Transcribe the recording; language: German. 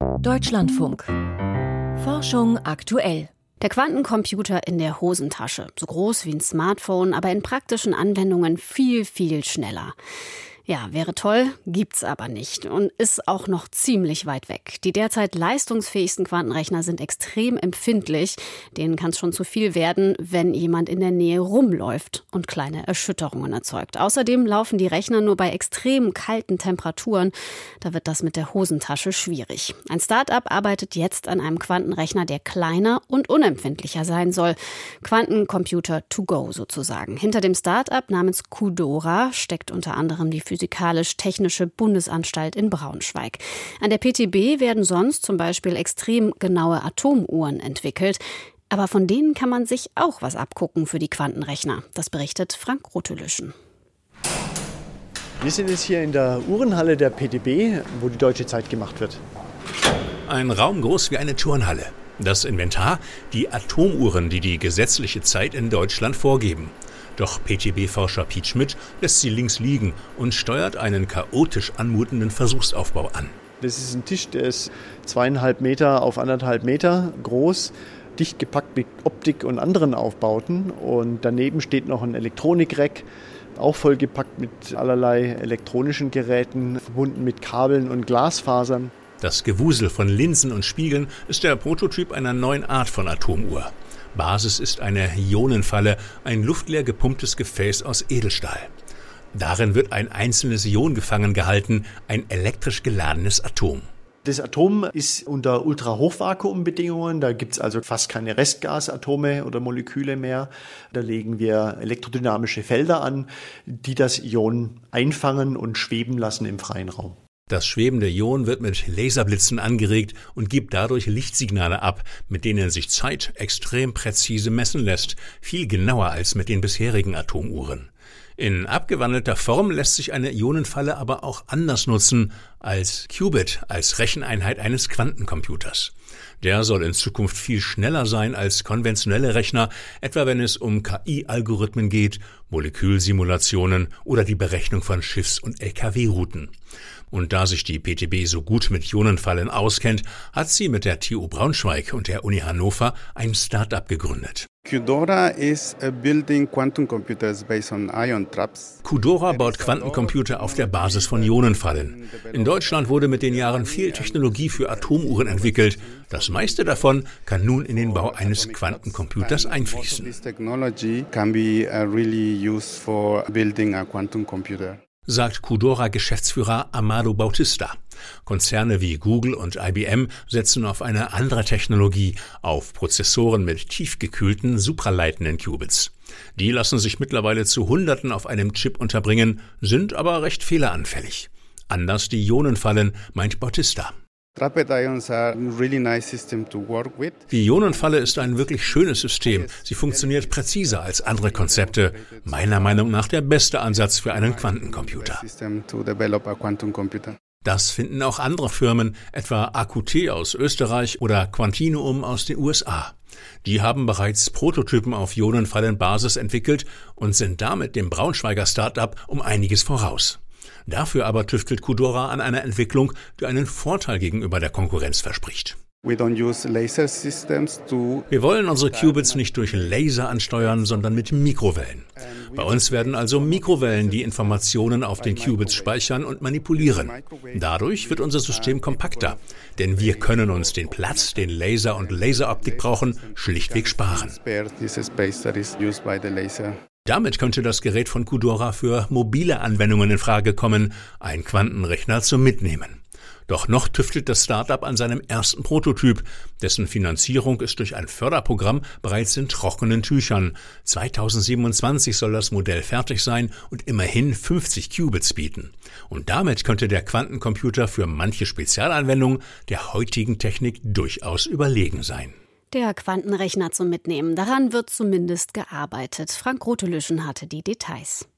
Deutschlandfunk. Forschung aktuell. Der Quantencomputer in der Hosentasche. So groß wie ein Smartphone, aber in praktischen Anwendungen viel, viel schneller. Ja, wäre toll, gibt's aber nicht und ist auch noch ziemlich weit weg. Die derzeit leistungsfähigsten Quantenrechner sind extrem empfindlich. Denen kann es schon zu viel werden, wenn jemand in der Nähe rumläuft und kleine Erschütterungen erzeugt. Außerdem laufen die Rechner nur bei extrem kalten Temperaturen. Da wird das mit der Hosentasche schwierig. Ein Start-up arbeitet jetzt an einem Quantenrechner, der kleiner und unempfindlicher sein soll. Quantencomputer to go sozusagen. Hinter dem Start-up namens Qudora steckt unter anderem die Physik Physikalisch-Technische Bundesanstalt in Braunschweig. An der PTB werden sonst zum Beispiel extrem genaue Atomuhren entwickelt. Aber von denen kann man sich auch was abgucken für die Quantenrechner. Das berichtet Frank Rotelüschen. Wir sind jetzt hier in der Uhrenhalle der PTB, wo die deutsche Zeit gemacht wird. Ein Raum groß wie eine Turnhalle. Das Inventar, die Atomuhren, die die gesetzliche Zeit in Deutschland vorgeben. Doch PTB-Forscher Piet Schmidt lässt sie links liegen und steuert einen chaotisch anmutenden Versuchsaufbau an. Das ist ein Tisch, der ist zweieinhalb Meter auf anderthalb Meter groß, dicht gepackt mit Optik und anderen Aufbauten. Und daneben steht noch ein Elektronikreck, auch vollgepackt mit allerlei elektronischen Geräten, verbunden mit Kabeln und Glasfasern. Das Gewusel von Linsen und Spiegeln ist der Prototyp einer neuen Art von Atomuhr. Basis ist eine Ionenfalle, ein luftleer gepumptes Gefäß aus Edelstahl. Darin wird ein einzelnes Ion gefangen gehalten, ein elektrisch geladenes Atom. Das Atom ist unter Ultrahochvakuumbedingungen, da gibt es also fast keine Restgasatome oder Moleküle mehr. Da legen wir elektrodynamische Felder an, die das Ion einfangen und schweben lassen im freien Raum. Das schwebende Ion wird mit Laserblitzen angeregt und gibt dadurch Lichtsignale ab, mit denen sich Zeit extrem präzise messen lässt, viel genauer als mit den bisherigen Atomuhren. In abgewandelter Form lässt sich eine Ionenfalle aber auch anders nutzen als Qubit, als Recheneinheit eines Quantencomputers. Der soll in Zukunft viel schneller sein als konventionelle Rechner, etwa wenn es um KI-Algorithmen geht, Molekülsimulationen oder die Berechnung von Schiffs- und Lkw-Routen. Und da sich die PTB so gut mit Ionenfallen auskennt, hat sie mit der TU Braunschweig und der Uni Hannover ein Start-up gegründet. Qdora is building quantum computers based on ion traps. Qdora baut Quantencomputer auf der Basis von Ionenfallen. In Deutschland wurde mit den Jahren viel Technologie für Atomuhren entwickelt. Das meiste davon kann nun in den Bau eines Quantencomputers einfließen. Computer sagt Qdora-Geschäftsführer Amado Bautista. Konzerne wie Google und IBM setzen auf eine andere Technologie, auf Prozessoren mit tiefgekühlten, supraleitenden Qubits. Die lassen sich mittlerweile zu Hunderten auf einem Chip unterbringen, sind aber recht fehleranfällig. Anders die Ionenfallen, meint Bautista. Die Ionenfalle ist ein wirklich schönes System. Sie funktioniert präziser als andere Konzepte. Meiner Meinung nach der beste Ansatz für einen Quantencomputer. Das finden auch andere Firmen, etwa AQT aus Österreich oder Quantinuum aus den USA. Die haben bereits Prototypen auf Ionenfallenbasis entwickelt und sind damit dem Braunschweiger Start-up um einiges voraus. Dafür aber tüftelt Qdora an einer Entwicklung, die einen Vorteil gegenüber der Konkurrenz verspricht. Wir wollen unsere Qubits nicht durch Laser ansteuern, sondern mit Mikrowellen. Bei uns werden also Mikrowellen die Informationen auf den Qubits speichern und manipulieren. Dadurch wird unser System kompakter, denn wir können uns den Platz, den Laser und Laseroptik brauchen, schlichtweg sparen. Damit könnte das Gerät von Qdora für mobile Anwendungen in Frage kommen, ein Quantenrechner zum Mitnehmen. Doch noch tüftelt das Startup an seinem ersten Prototyp, dessen Finanzierung ist durch ein Förderprogramm bereits in trockenen Tüchern. 2027 soll das Modell fertig sein und immerhin 50 Qubits bieten. Und damit könnte der Quantencomputer für manche Spezialanwendungen der heutigen Technik durchaus überlegen sein. Der Quantenrechner zum Mitnehmen. Daran wird zumindest gearbeitet. Frank Rotelüschen hatte die Details.